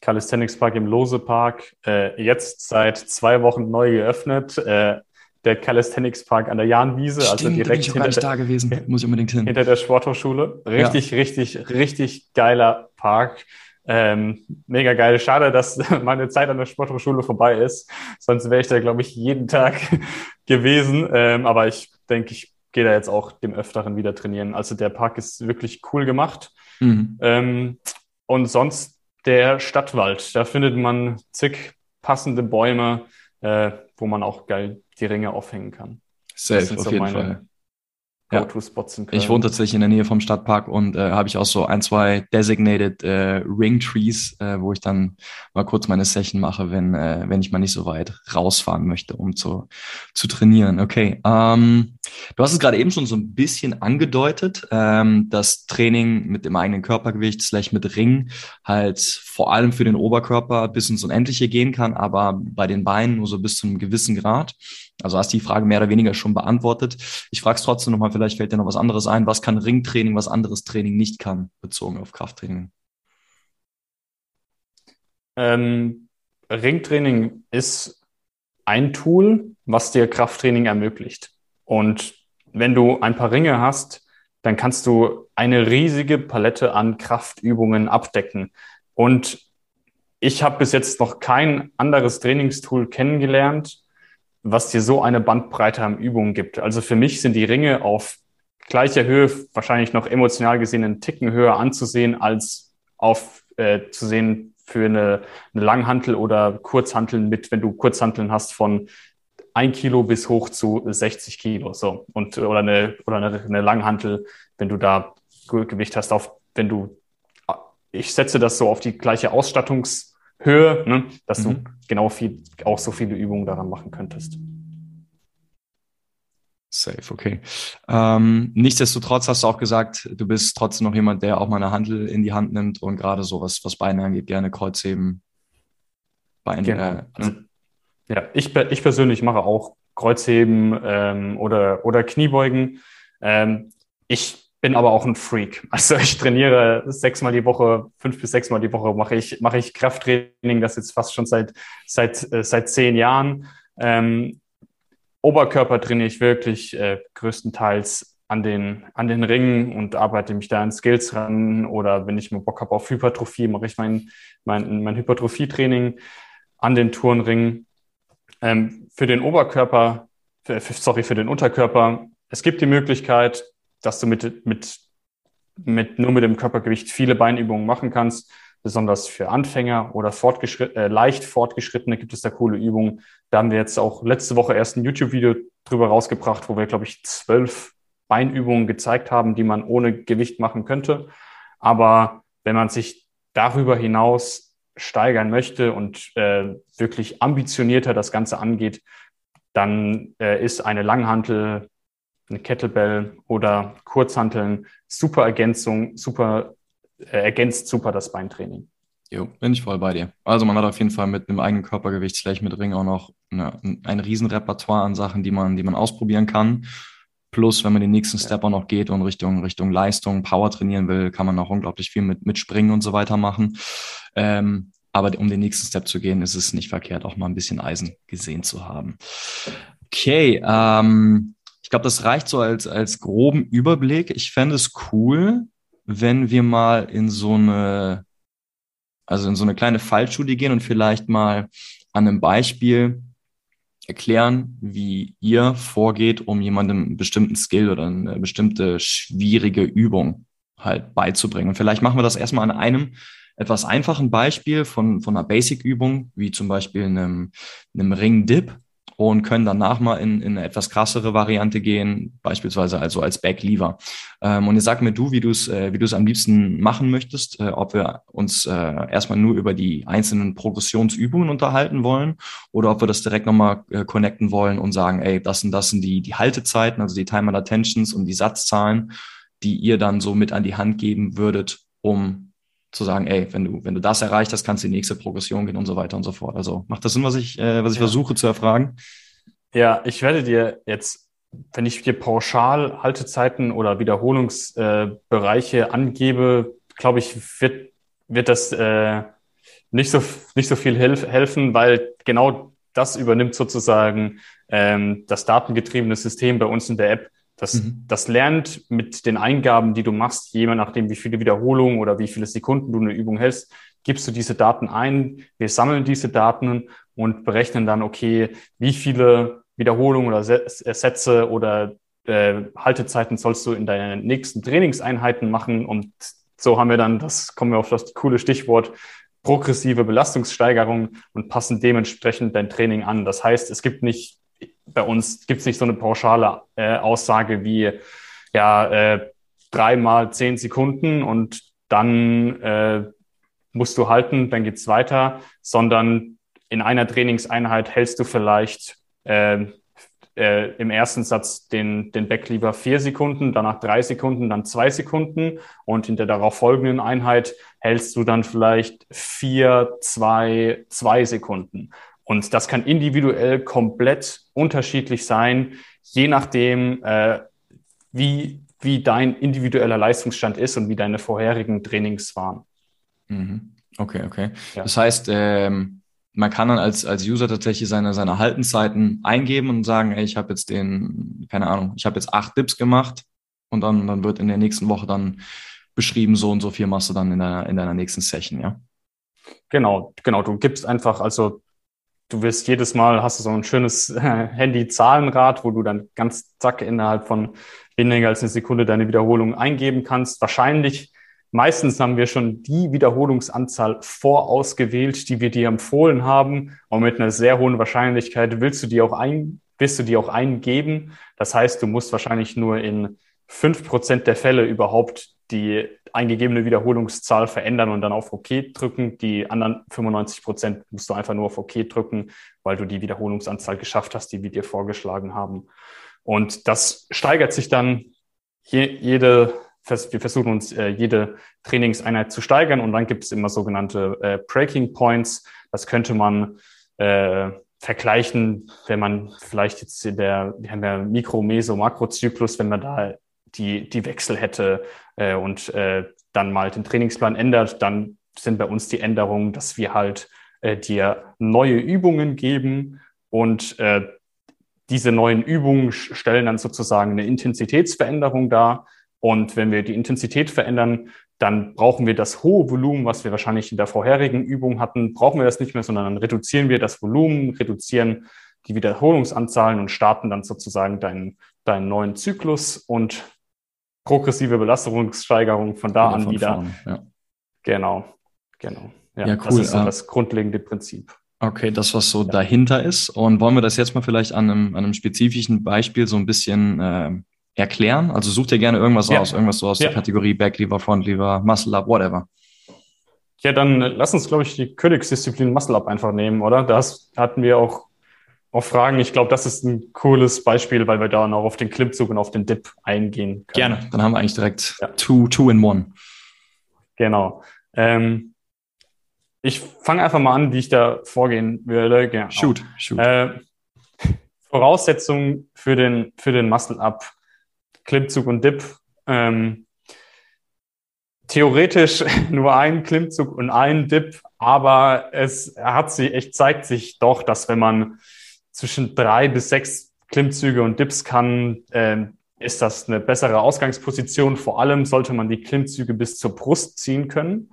Calisthenics Park im Lose Park, äh, jetzt seit zwei Wochen neu geöffnet. Äh, der Calisthenics Park an der Jahnwiese, also Stimmt, also direkt hinter der, da gewesen, muss ich unbedingt hin. Hinter der Sporthochschule. Richtig, ja. richtig, richtig geiler Park. Ähm, mega geil. Schade, dass meine Zeit an der Sporthochschule vorbei ist. Sonst wäre ich da, glaube ich, jeden Tag gewesen. Ähm, aber ich denke, ich gehe da jetzt auch dem Öfteren wieder trainieren. Also der Park ist wirklich cool gemacht. Mhm. Ähm, und sonst der Stadtwald. Da findet man zig passende Bäume, äh, wo man auch geil die Ringe aufhängen kann. Safe, auf so jeden Fall. Go-To-Spots in Köln. Ich wohne tatsächlich in der Nähe vom Stadtpark und äh, habe ich auch so ein, zwei designated äh, Ring Trees, äh, wo ich dann mal kurz meine Session mache, wenn, äh, wenn ich mal nicht so weit rausfahren möchte, um zu, zu trainieren. Okay. Ähm, du hast es gerade eben schon so ein bisschen angedeutet, ähm, dass Training mit dem eigenen Körpergewicht, slash mit Ring, halt vor allem für den Oberkörper bis ins Unendliche gehen kann, aber bei den Beinen nur so bis zu einem gewissen Grad. Also hast die Frage mehr oder weniger schon beantwortet. Ich frage es trotzdem nochmal, vielleicht fällt dir noch was anderes ein. Was kann Ringtraining, was anderes Training nicht kann, bezogen auf Krafttraining? Ähm, Ringtraining ist ein Tool, was dir Krafttraining ermöglicht. Und wenn du ein paar Ringe hast, dann kannst du eine riesige Palette an Kraftübungen abdecken. Und ich habe bis jetzt noch kein anderes Trainingstool kennengelernt, was dir so eine Bandbreite an Übungen gibt. Also für mich sind die Ringe auf gleicher Höhe, wahrscheinlich noch emotional gesehen einen Ticken höher anzusehen, als auf äh, zu sehen für eine, eine Langhantel oder Kurzhanteln mit, wenn du Kurzhanteln hast von ein Kilo bis hoch zu 60 Kilo, so. Und, oder eine, oder eine, eine Langhantel, wenn du da Gewicht hast auf, wenn du, ich setze das so auf die gleiche Ausstattungs, Höhe, ne, dass mhm. du genau viel, auch so viele Übungen daran machen könntest. Safe, okay. Ähm, nichtsdestotrotz hast du auch gesagt, du bist trotzdem noch jemand, der auch mal eine Handel in die Hand nimmt und gerade so was, was Beine angeht, gerne Kreuzheben. Beine, genau. äh, also, ja, ich, ich persönlich mache auch Kreuzheben ähm, oder, oder Kniebeugen. Ähm, ich bin aber auch ein Freak. Also ich trainiere sechsmal die Woche, fünf bis sechsmal die Woche mache ich, mache ich Krafttraining, das jetzt fast schon seit, seit, äh, seit zehn Jahren. Ähm, Oberkörper trainiere ich wirklich äh, größtenteils an den, an den Ringen und arbeite mich da an Skills ran. Oder wenn ich mal Bock habe auf Hypertrophie, mache ich mein, mein, mein Hypertrophie-Training an den Turnringen. Ähm, für den Oberkörper, für, sorry, für den Unterkörper, es gibt die Möglichkeit, dass du mit, mit, mit nur mit dem Körpergewicht viele Beinübungen machen kannst. Besonders für Anfänger oder fortgeschritt, äh, leicht Fortgeschrittene gibt es da coole Übungen. Da haben wir jetzt auch letzte Woche erst ein YouTube-Video drüber rausgebracht, wo wir, glaube ich, zwölf Beinübungen gezeigt haben, die man ohne Gewicht machen könnte. Aber wenn man sich darüber hinaus steigern möchte und äh, wirklich ambitionierter das Ganze angeht, dann äh, ist eine Langhantel eine Kettlebell oder Kurzhanteln, super Ergänzung, super äh, ergänzt super das Beintraining. Jo, bin ich voll bei dir. Also man hat auf jeden Fall mit einem eigenen Körpergewicht, vielleicht mit Ring auch noch eine, ein Riesenrepertoire an Sachen, die man, die man ausprobieren kann. Plus, wenn man den nächsten Step auch noch geht und Richtung, Richtung Leistung, Power trainieren will, kann man auch unglaublich viel mit, mit Springen und so weiter machen. Ähm, aber um den nächsten Step zu gehen, ist es nicht verkehrt, auch mal ein bisschen Eisen gesehen zu haben. Okay, ähm, ich glaube, das reicht so als, als groben Überblick. Ich fände es cool, wenn wir mal in so eine, also in so eine kleine Fallstudie gehen und vielleicht mal an einem Beispiel erklären, wie ihr vorgeht, um jemandem einen bestimmten Skill oder eine bestimmte schwierige Übung halt beizubringen. Und vielleicht machen wir das erstmal an einem etwas einfachen Beispiel von, von einer Basic-Übung, wie zum Beispiel einem, einem Ring-Dip und können danach mal in, in eine etwas krassere Variante gehen, beispielsweise also als Backlever. Ähm, und jetzt sag mir du, wie du es äh, wie du es am liebsten machen möchtest, äh, ob wir uns äh, erstmal nur über die einzelnen Progressionsübungen unterhalten wollen oder ob wir das direkt nochmal äh, connecten wollen und sagen, ey, das sind das sind die, die Haltezeiten, also die Timer Attentions und die Satzzahlen, die ihr dann so mit an die Hand geben würdet, um zu sagen, ey, wenn du, wenn du das erreicht hast, kannst du die nächste Progression gehen und so weiter und so fort. Also macht das Sinn, was ich, äh, was ich ja. versuche zu erfragen? Ja, ich werde dir jetzt, wenn ich dir pauschal Haltezeiten oder Wiederholungsbereiche äh, angebe, glaube ich, wird, wird das äh, nicht, so, nicht so viel helf helfen, weil genau das übernimmt sozusagen ähm, das datengetriebene System bei uns in der App das, mhm. das lernt mit den Eingaben, die du machst, je nachdem, wie viele Wiederholungen oder wie viele Sekunden du eine Übung hältst, gibst du diese Daten ein. Wir sammeln diese Daten und berechnen dann, okay, wie viele Wiederholungen oder Sätze oder äh, Haltezeiten sollst du in deinen nächsten Trainingseinheiten machen. Und so haben wir dann, das kommen wir auf das coole Stichwort, progressive Belastungssteigerung und passen dementsprechend dein Training an. Das heißt, es gibt nicht, bei uns gibt es nicht so eine pauschale äh, Aussage wie, ja, äh, dreimal zehn Sekunden und dann äh, musst du halten, dann geht's weiter, sondern in einer Trainingseinheit hältst du vielleicht äh, äh, im ersten Satz den, den Backlever vier Sekunden, danach drei Sekunden, dann zwei Sekunden und in der darauf folgenden Einheit hältst du dann vielleicht vier, zwei, zwei Sekunden. Und das kann individuell komplett unterschiedlich sein, je nachdem, äh, wie, wie dein individueller Leistungsstand ist und wie deine vorherigen Trainings waren. Mhm. Okay, okay. Ja. Das heißt, ähm, man kann dann als, als User tatsächlich seine, seine Haltenzeiten eingeben und sagen, ey, ich habe jetzt den, keine Ahnung, ich habe jetzt acht Dips gemacht und dann, dann wird in der nächsten Woche dann beschrieben, so und so viel machst du dann in deiner, in deiner nächsten Session, ja? Genau, genau. Du gibst einfach, also du wirst jedes Mal, hast du so ein schönes Handy-Zahlenrad, wo du dann ganz zack innerhalb von weniger als eine Sekunde deine Wiederholung eingeben kannst. Wahrscheinlich Meistens haben wir schon die Wiederholungsanzahl vorausgewählt, die wir dir empfohlen haben. Und mit einer sehr hohen Wahrscheinlichkeit willst du die auch ein, wirst du die auch eingeben. Das heißt, du musst wahrscheinlich nur in fünf Prozent der Fälle überhaupt die eingegebene Wiederholungszahl verändern und dann auf OK drücken. Die anderen 95 Prozent musst du einfach nur auf OK drücken, weil du die Wiederholungsanzahl geschafft hast, die wir dir vorgeschlagen haben. Und das steigert sich dann je, jede wir versuchen uns äh, jede Trainingseinheit zu steigern und dann gibt es immer sogenannte äh, Breaking Points. Das könnte man äh, vergleichen, wenn man vielleicht jetzt in der, wir haben ja Mikro-, Meso-, Makrozyklus, wenn man da die, die Wechsel hätte äh, und äh, dann mal den Trainingsplan ändert, dann sind bei uns die Änderungen, dass wir halt äh, dir neue Übungen geben und äh, diese neuen Übungen stellen dann sozusagen eine Intensitätsveränderung dar. Und wenn wir die Intensität verändern, dann brauchen wir das hohe Volumen, was wir wahrscheinlich in der vorherigen Übung hatten, brauchen wir das nicht mehr, sondern dann reduzieren wir das Volumen, reduzieren die Wiederholungsanzahlen und starten dann sozusagen deinen, deinen neuen Zyklus und progressive Belastungssteigerung von da wieder an von wieder. Vorne, ja. Genau, genau. Ja, ja cool. Das ist so das grundlegende Prinzip. Okay, das, was so ja. dahinter ist. Und wollen wir das jetzt mal vielleicht an einem, an einem spezifischen Beispiel so ein bisschen äh, erklären? Also such dir gerne irgendwas ja. aus, irgendwas so aus ja. der Kategorie Backlever, Frontlever, Muscle Up, whatever. Ja, dann lass uns, glaube ich, die Königsdisziplin Muscle Up einfach nehmen, oder? Das hatten wir auch auf Fragen. Ich glaube, das ist ein cooles Beispiel, weil wir da noch auf den Klimmzug und auf den Dip eingehen können. Gerne, dann haben wir eigentlich direkt ja. two, two in one. Genau. Ähm, ich fange einfach mal an, wie ich da vorgehen würde. Genau. Shoot, shoot. Äh, Voraussetzungen für den, für den Muscle Up Klimmzug und Dip. Ähm, theoretisch nur ein Klimmzug und ein Dip, aber es hat sich, echt zeigt sich doch, dass wenn man zwischen drei bis sechs Klimmzüge und Dips kann, äh, ist das eine bessere Ausgangsposition. Vor allem sollte man die Klimmzüge bis zur Brust ziehen können.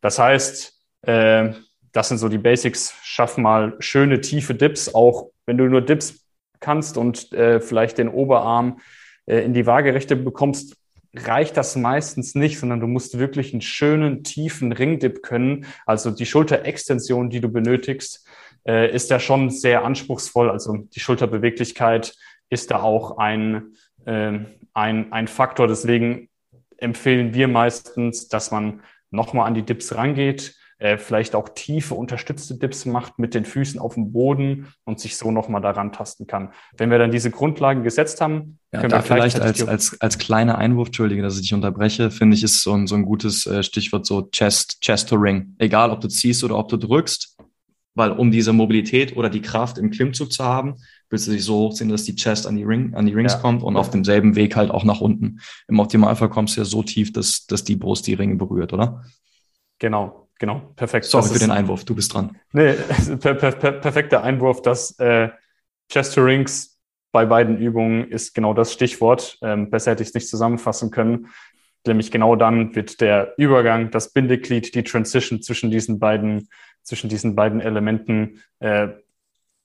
Das heißt, äh, das sind so die Basics. Schaff mal schöne tiefe Dips, auch wenn du nur Dips kannst und äh, vielleicht den Oberarm äh, in die Waagerechte bekommst, reicht das meistens nicht, sondern du musst wirklich einen schönen, tiefen Ringdip können. Also die Schulterextension, die du benötigst, äh, ist ja schon sehr anspruchsvoll. Also die Schulterbeweglichkeit ist da auch ein, äh, ein, ein Faktor. Deswegen empfehlen wir meistens, dass man nochmal an die Dips rangeht, äh, vielleicht auch tiefe unterstützte Dips macht mit den Füßen auf dem Boden und sich so nochmal daran tasten kann. Wenn wir dann diese Grundlagen gesetzt haben, ja, können da wir vielleicht als, als, als kleiner Einwurf, entschuldige, dass ich dich unterbreche, finde ich, ist so ein, so ein gutes äh, Stichwort so Chest, Chest to Ring. Egal, ob du ziehst oder ob du drückst, weil um diese Mobilität oder die Kraft im Klimmzug zu haben, willst du dich so hochziehen, dass die Chest an die, Ring, an die Rings ja. kommt und auf demselben Weg halt auch nach unten. Im Optimalfall kommst du ja so tief, dass, dass die Brust die Ringe berührt, oder? Genau, Genau, perfekt. Sorry das für den Einwurf, du bist dran. Nee, per, per, per, perfekter Einwurf, dass äh, Chest to Rings bei beiden Übungen ist genau das Stichwort. Ähm, besser hätte ich es nicht zusammenfassen können. Nämlich genau dann wird der Übergang, das Bindeglied, die Transition zwischen diesen beiden, zwischen diesen beiden Elementen äh,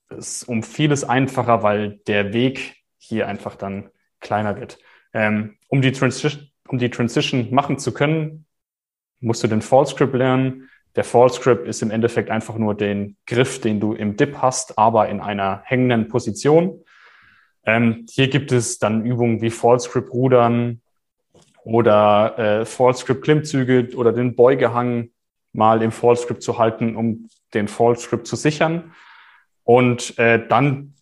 ist um vieles einfacher, weil der Weg hier einfach dann kleiner wird. Ähm, um, die Transition, um die Transition machen zu können, musst du den Fallscript lernen. der False Grip ist im Endeffekt einfach nur den Griff, den du im Dip hast, aber in einer hängenden Position. Ähm, hier gibt es dann Übungen wie False Grip Rudern oder äh, Grip Klimmzüge oder den Beugehang mal im False Grip zu halten, um den False Grip zu sichern. Und äh, dann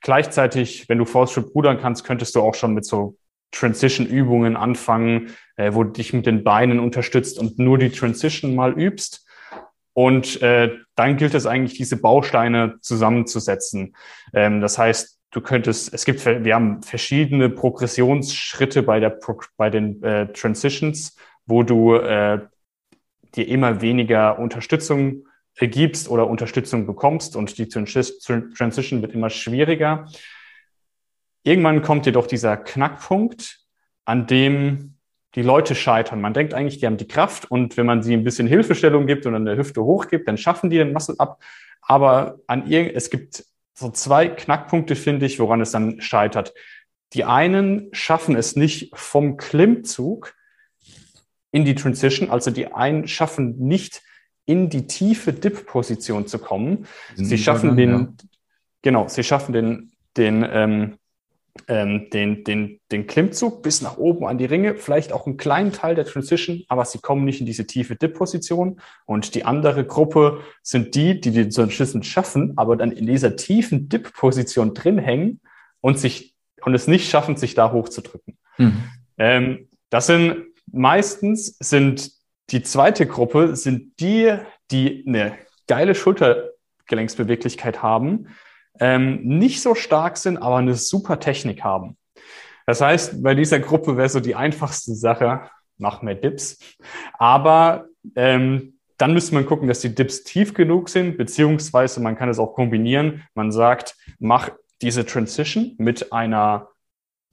gleichzeitig, wenn du False Grip rudern kannst, könntest du auch schon mit so Transition-Übungen anfangen, äh, wo du dich mit den Beinen unterstützt und nur die Transition mal übst. Und äh, dann gilt es eigentlich, diese Bausteine zusammenzusetzen. Ähm, das heißt, du könntest, es gibt, wir haben verschiedene Progressionsschritte bei der, bei den äh, Transitions, wo du äh, dir immer weniger Unterstützung gibst oder Unterstützung bekommst und die Transition wird immer schwieriger. Irgendwann kommt jedoch dieser Knackpunkt, an dem die Leute scheitern. Man denkt eigentlich, die haben die Kraft und wenn man sie ein bisschen Hilfestellung gibt und an der Hüfte hochgibt, dann schaffen die den Muscle ab. Aber an es gibt so zwei Knackpunkte, finde ich, woran es dann scheitert. Die einen schaffen es nicht vom Klimmzug in die Transition, also die einen schaffen nicht in die tiefe Dip-Position zu kommen. Sie schaffen den, ja. genau, sie schaffen den, den, ähm, ähm, den, den, den Klimmzug bis nach oben an die Ringe, vielleicht auch einen kleinen Teil der Transition, aber sie kommen nicht in diese tiefe Dip-Position. Und die andere Gruppe sind die, die den Transition schaffen, aber dann in dieser tiefen Dip-Position drin hängen und sich und es nicht schaffen, sich da hochzudrücken. Mhm. Ähm, das sind meistens sind die zweite Gruppe sind die, die eine geile Schultergelenksbeweglichkeit haben, ähm, nicht so stark sind, aber eine super Technik haben. Das heißt, bei dieser Gruppe wäre so die einfachste Sache, mach mehr Dips. Aber ähm, dann müsste man gucken, dass die Dips tief genug sind, beziehungsweise man kann es auch kombinieren. Man sagt, mach diese Transition mit einer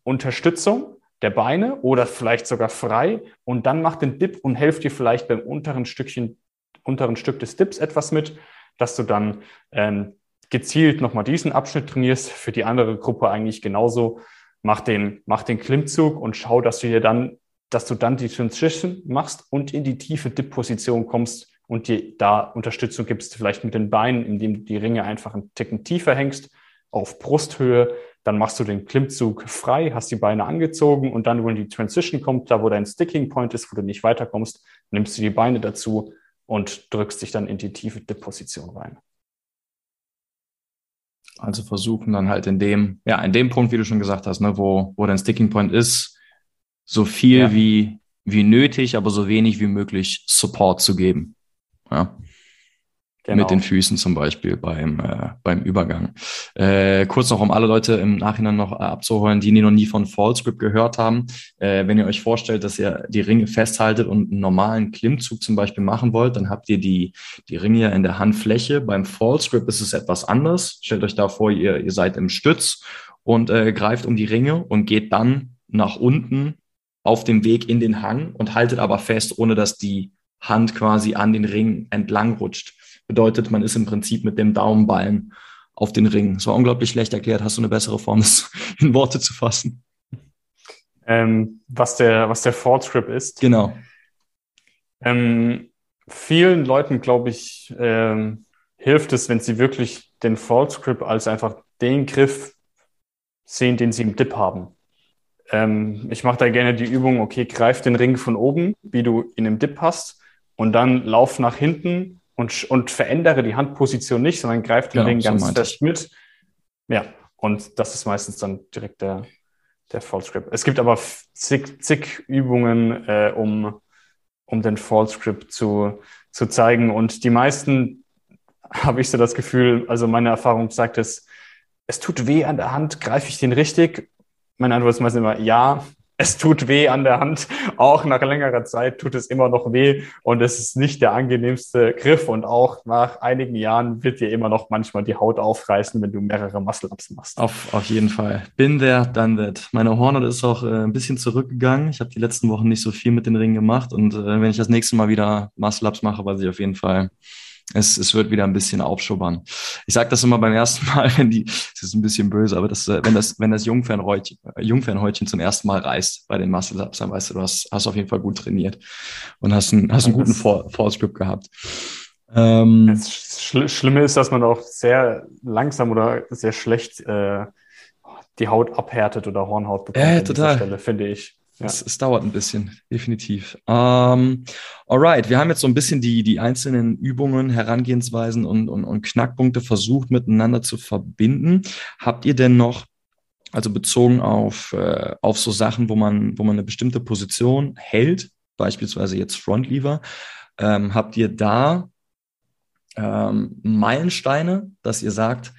Unterstützung der Beine oder vielleicht sogar frei und dann mach den Dip und helft dir vielleicht beim unteren Stückchen, unteren Stück des Dips etwas mit, dass du dann ähm, gezielt nochmal diesen Abschnitt trainierst. Für die andere Gruppe eigentlich genauso. Mach den, mach den Klimmzug und schau, dass du dir dann, dass du dann die Transition machst und in die tiefe Dip-Position kommst und dir da Unterstützung gibst, vielleicht mit den Beinen, indem du die Ringe einfach einen Ticken tiefer hängst, auf Brusthöhe, dann machst du den Klimmzug frei, hast die Beine angezogen und dann, wenn die Transition kommt, da wo dein Sticking Point ist, wo du nicht weiterkommst, nimmst du die Beine dazu und drückst dich dann in die tiefe Dip-Position rein. Also versuchen dann halt in dem, ja, in dem Punkt, wie du schon gesagt hast, ne, wo, wo dein Sticking Point ist, so viel ja. wie, wie nötig, aber so wenig wie möglich Support zu geben. Ja. Genau. Mit den Füßen zum Beispiel beim, äh, beim Übergang. Äh, kurz noch, um alle Leute im Nachhinein noch äh, abzuholen, die, noch nie von Fallscript gehört haben. Äh, wenn ihr euch vorstellt, dass ihr die Ringe festhaltet und einen normalen Klimmzug zum Beispiel machen wollt, dann habt ihr die, die Ringe ja in der Handfläche. Beim Fallscript ist es etwas anders. Stellt euch da vor, ihr, ihr seid im Stütz und äh, greift um die Ringe und geht dann nach unten auf dem Weg in den Hang und haltet aber fest, ohne dass die Hand quasi an den Ring entlang rutscht. Bedeutet, man ist im Prinzip mit dem Daumenballen auf den Ring. Das war unglaublich schlecht erklärt. Hast du eine bessere Form, das in Worte zu fassen? Ähm, was der, was der Grip ist. Genau. Ähm, vielen Leuten, glaube ich, ähm, hilft es, wenn sie wirklich den False Grip als einfach den Griff sehen, den sie im Dip haben. Ähm, ich mache da gerne die Übung, okay, greif den Ring von oben, wie du ihn im Dip hast, und dann lauf nach hinten und, und verändere die Handposition nicht, sondern greife den ja, Ring ganz so fest mit. Ja, und das ist meistens dann direkt der, der False Grip. Es gibt aber zig, zig Übungen, äh, um, um den False Grip zu, zu zeigen. Und die meisten habe ich so das Gefühl, also meine Erfahrung sagt es, es tut weh an der Hand, greife ich den richtig? Meine Antwort ist meistens immer ja, es tut weh an der Hand. Auch nach längerer Zeit tut es immer noch weh und es ist nicht der angenehmste Griff. Und auch nach einigen Jahren wird dir immer noch manchmal die Haut aufreißen, wenn du mehrere Muscle-Ups machst. Auf, auf jeden Fall. Bin there, done that. Meine Hornet ist auch äh, ein bisschen zurückgegangen. Ich habe die letzten Wochen nicht so viel mit den Ringen gemacht. Und äh, wenn ich das nächste Mal wieder Muscle-Ups mache, weiß ich auf jeden Fall, es, es wird wieder ein bisschen aufschubbern. Ich sage das immer beim ersten Mal, wenn die, es ist ein bisschen böse, aber das, wenn das, wenn das Jungfernhäutchen, Jungfernhäutchen zum ersten Mal reißt bei den Muscle-Ups, dann weißt du, du hast, hast auf jeden Fall gut trainiert und hast einen, hast einen guten False Grip gehabt. Ähm, das Schl Schlimme ist, dass man auch sehr langsam oder sehr schlecht äh, die Haut abhärtet oder Hornhaut bekommt. Ja, total. Stelle, finde ich. Ja. Es, es, dauert ein bisschen, definitiv. Ähm, alright, wir haben jetzt so ein bisschen die, die einzelnen Übungen, Herangehensweisen und, und, und Knackpunkte versucht miteinander zu verbinden. Habt ihr denn noch, also bezogen auf, äh, auf so Sachen, wo man, wo man eine bestimmte Position hält, beispielsweise jetzt Frontlever, ähm, habt ihr da ähm, Meilensteine, dass ihr sagt,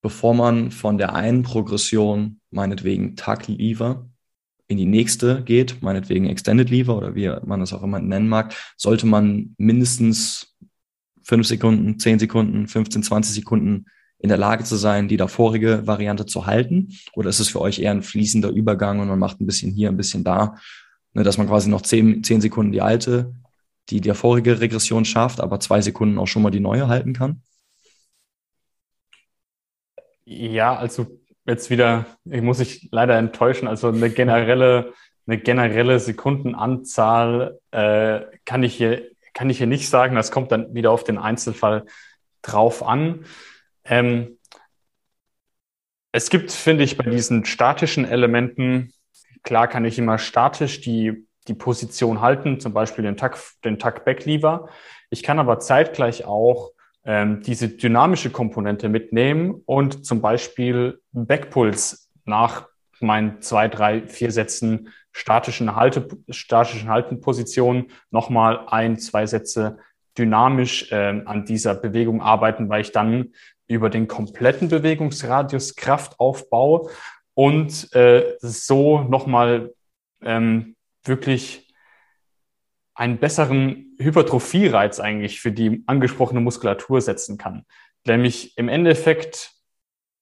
bevor man von der einen Progression, meinetwegen Tag Lever, in die nächste geht, meinetwegen Extended Lever oder wie man das auch immer nennen mag, sollte man mindestens fünf Sekunden, zehn Sekunden, 15, 20 Sekunden in der Lage zu sein, die davorige Variante zu halten? Oder ist es für euch eher ein fließender Übergang und man macht ein bisschen hier, ein bisschen da, ne, dass man quasi noch zehn, zehn Sekunden die alte, die davorige Regression schafft, aber zwei Sekunden auch schon mal die neue halten kann? Ja, also jetzt wieder, ich muss ich leider enttäuschen, also eine generelle, eine generelle Sekundenanzahl äh, kann ich hier, kann ich hier nicht sagen. Das kommt dann wieder auf den Einzelfall drauf an. Ähm, es gibt, finde ich, bei diesen statischen Elementen, klar kann ich immer statisch die, die Position halten, zum Beispiel den Tuck, den Tuck Back Lever. Ich kann aber zeitgleich auch ähm, diese dynamische Komponente mitnehmen und zum Beispiel Backpuls nach meinen zwei, drei, vier Sätzen statischen, Halte, statischen Haltenpositionen nochmal ein, zwei Sätze dynamisch äh, an dieser Bewegung arbeiten, weil ich dann über den kompletten Bewegungsradius Kraft aufbaue und äh, so nochmal ähm, wirklich einen besseren Hypertrophie-Reiz eigentlich für die angesprochene Muskulatur setzen kann. Nämlich im Endeffekt,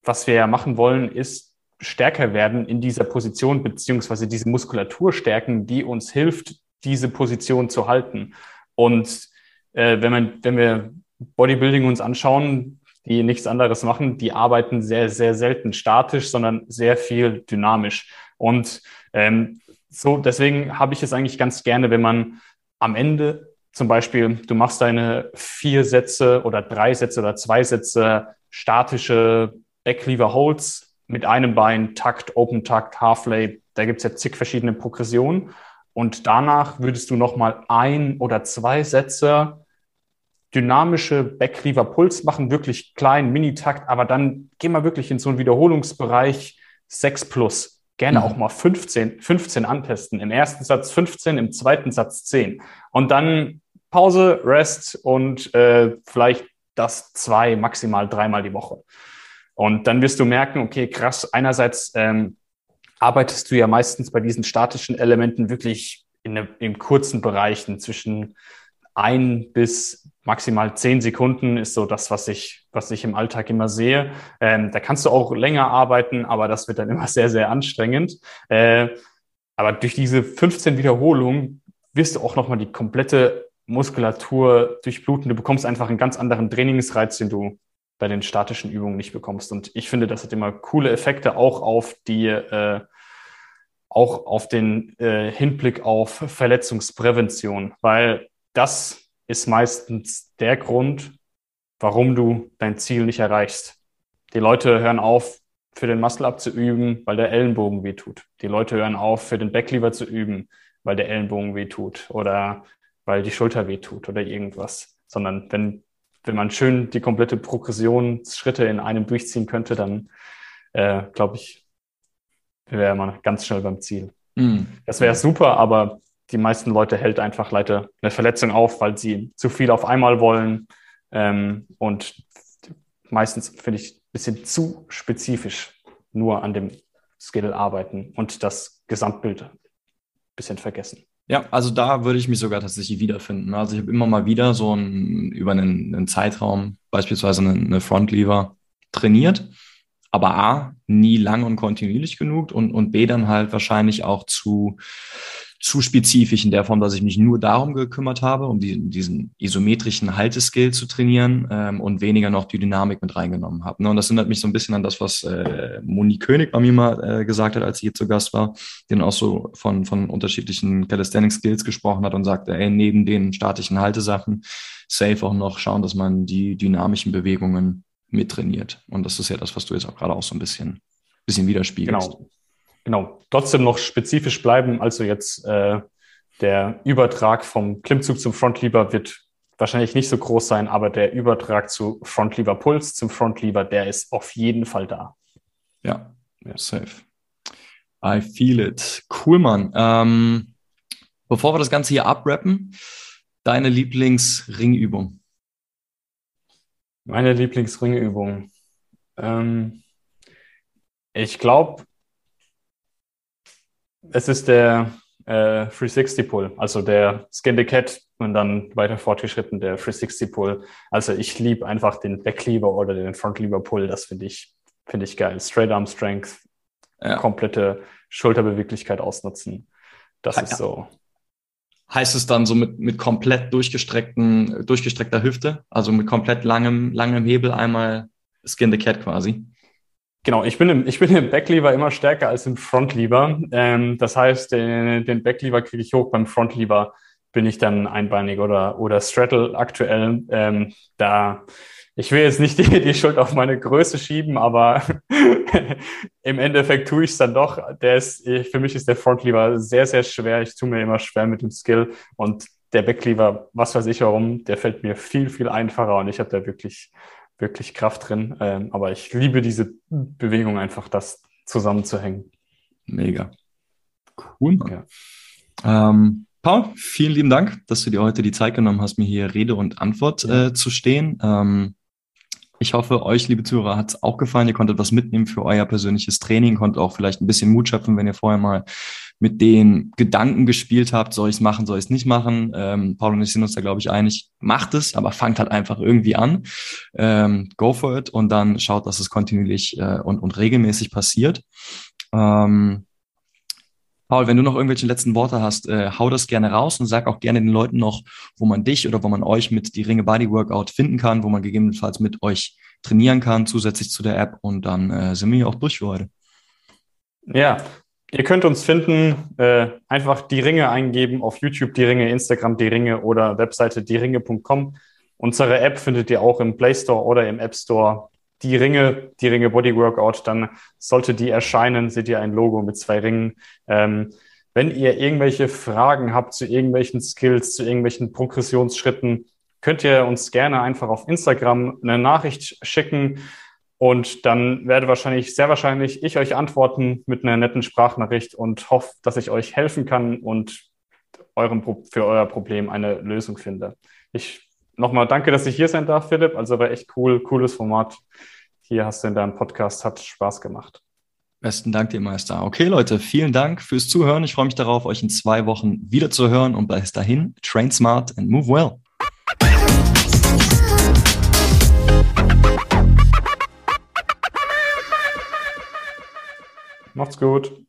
was wir ja machen wollen, ist stärker werden in dieser Position, beziehungsweise diese Muskulatur stärken, die uns hilft, diese Position zu halten. Und äh, wenn, man, wenn wir Bodybuilding uns anschauen, die nichts anderes machen, die arbeiten sehr, sehr selten statisch, sondern sehr viel dynamisch. Und ähm, so, deswegen habe ich es eigentlich ganz gerne, wenn man am Ende zum Beispiel, du machst deine vier Sätze oder drei Sätze oder zwei Sätze statische Backlever Holds mit einem Bein, Takt, Open Takt, Halflay. Da gibt es ja zig verschiedene Progressionen. Und danach würdest du nochmal ein oder zwei Sätze dynamische Backlever Puls machen, wirklich klein, Mini-Takt, aber dann geh mal wirklich in so einen Wiederholungsbereich 6 plus gerne mhm. auch mal 15, 15 antesten. Im ersten Satz 15, im zweiten Satz 10. Und dann Pause, Rest und äh, vielleicht das zwei, maximal dreimal die Woche. Und dann wirst du merken, okay, krass, einerseits ähm, arbeitest du ja meistens bei diesen statischen Elementen wirklich in, ne, in kurzen Bereichen zwischen ein bis maximal zehn Sekunden ist so das, was ich, was ich im Alltag immer sehe. Ähm, da kannst du auch länger arbeiten, aber das wird dann immer sehr, sehr anstrengend. Äh, aber durch diese 15 Wiederholungen wirst du auch nochmal die komplette Muskulatur durchbluten. Du bekommst einfach einen ganz anderen Trainingsreiz, den du bei den statischen Übungen nicht bekommst. Und ich finde, das hat immer coole Effekte auch auf die, äh, auch auf den äh, Hinblick auf Verletzungsprävention, weil das ist meistens der Grund, warum du dein Ziel nicht erreichst. Die Leute hören auf, für den Muscle-Up zu üben, weil der Ellenbogen wehtut. Die Leute hören auf, für den Backlever zu üben, weil der Ellenbogen wehtut oder weil die Schulter wehtut oder irgendwas. Sondern wenn, wenn man schön die komplette Progressionsschritte in einem durchziehen könnte, dann äh, glaube ich, wäre man ganz schnell beim Ziel. Mm. Das wäre super, aber die meisten Leute hält einfach leider eine Verletzung auf, weil sie zu viel auf einmal wollen ähm, und meistens finde ich ein bisschen zu spezifisch nur an dem Skill arbeiten und das Gesamtbild ein bisschen vergessen. Ja, also da würde ich mich sogar tatsächlich wiederfinden. Also ich habe immer mal wieder so ein, über einen, einen Zeitraum beispielsweise eine, eine Frontlever trainiert, aber A, nie lang und kontinuierlich genug und, und B, dann halt wahrscheinlich auch zu zu spezifisch in der Form, dass ich mich nur darum gekümmert habe, um diesen, diesen isometrischen Halteskill zu trainieren ähm, und weniger noch die Dynamik mit reingenommen habe. Ne? Und das erinnert mich so ein bisschen an das, was äh, Moni König bei mir mal äh, gesagt hat, als sie hier zu Gast war, den auch so von, von unterschiedlichen Calisthenics Skills gesprochen hat und sagte, ey, neben den statischen Haltesachen safe auch noch schauen, dass man die dynamischen Bewegungen mittrainiert. Und das ist ja das, was du jetzt auch gerade auch so ein bisschen, bisschen widerspiegelst. Genau genau, trotzdem noch spezifisch bleiben. Also jetzt äh, der Übertrag vom Klimmzug zum Frontlever wird wahrscheinlich nicht so groß sein, aber der Übertrag zu Frontlever Puls, zum Frontlever, der ist auf jeden Fall da. Ja, ja. safe. I feel it. Cool, Mann. Ähm, bevor wir das Ganze hier abrappen, deine Lieblingsringübung? Meine Lieblingsringübung. Ähm, ich glaube, es ist der äh, 360 Pull, also der Skin the Cat und dann weiter fortgeschritten der 360 Pull. Also ich liebe einfach den Backlever oder den Frontlever Pull, das finde ich, finde ich geil. Straight Arm Strength, ja. komplette Schulterbeweglichkeit ausnutzen. Das ja. ist so. Heißt es dann so mit, mit komplett durchgestreckten, durchgestreckter Hüfte, also mit komplett langem, langem Hebel einmal Skin the Cat quasi? Genau, ich bin im, ich bin im Backlever immer stärker als im Frontlever. Ähm, das heißt, den, den Backlever kriege ich hoch, beim Frontlever bin ich dann einbeinig oder, oder Straddle aktuell. Ähm, da, ich will jetzt nicht die, die Schuld auf meine Größe schieben, aber im Endeffekt tue ich es dann doch. Der ist, für mich ist der Frontlever sehr, sehr schwer. Ich tue mir immer schwer mit dem Skill und der Backlever, was weiß ich warum, der fällt mir viel, viel einfacher und ich habe da wirklich wirklich Kraft drin. Ähm, aber ich liebe diese Bewegung einfach, das zusammenzuhängen. Mega. Cool. Ja. Ähm, Paul, vielen lieben Dank, dass du dir heute die Zeit genommen hast, mir hier Rede und Antwort äh, zu stehen. Ähm, ich hoffe, euch, liebe Zuhörer, hat es auch gefallen. Ihr konntet was mitnehmen für euer persönliches Training, konntet auch vielleicht ein bisschen Mut schöpfen, wenn ihr vorher mal mit den Gedanken gespielt habt, soll ich es machen, soll ich es nicht machen. Ähm, Paul und ich sind uns da, glaube ich, einig, macht es, aber fangt halt einfach irgendwie an. Ähm, go for it und dann schaut, dass es kontinuierlich äh, und, und regelmäßig passiert. Ähm, Paul, wenn du noch irgendwelche letzten Worte hast, äh, hau das gerne raus und sag auch gerne den Leuten noch, wo man dich oder wo man euch mit die Ringe Body Workout finden kann, wo man gegebenenfalls mit euch trainieren kann, zusätzlich zu der App. Und dann äh, sind wir hier auch durch für heute. Ja, Ihr könnt uns finden, äh, einfach die Ringe eingeben auf YouTube, die Ringe, Instagram, die Ringe oder Webseite dieringe.com. Unsere App findet ihr auch im Play Store oder im App Store. Die Ringe, die Ringe Body Workout, dann sollte die erscheinen, seht ihr ein Logo mit zwei Ringen. Ähm, wenn ihr irgendwelche Fragen habt zu irgendwelchen Skills, zu irgendwelchen Progressionsschritten, könnt ihr uns gerne einfach auf Instagram eine Nachricht schicken. Und dann werde wahrscheinlich, sehr wahrscheinlich ich euch antworten mit einer netten Sprachnachricht und hoffe, dass ich euch helfen kann und eurem, für euer Problem eine Lösung finde. Ich nochmal danke, dass ich hier sein darf, Philipp. Also war echt cool, cooles Format. Hier hast du in deinem Podcast, hat Spaß gemacht. Besten Dank dir, Meister. Okay, Leute, vielen Dank fürs Zuhören. Ich freue mich darauf, euch in zwei Wochen wieder zu hören und bis dahin, train smart and move well. Macht's gut.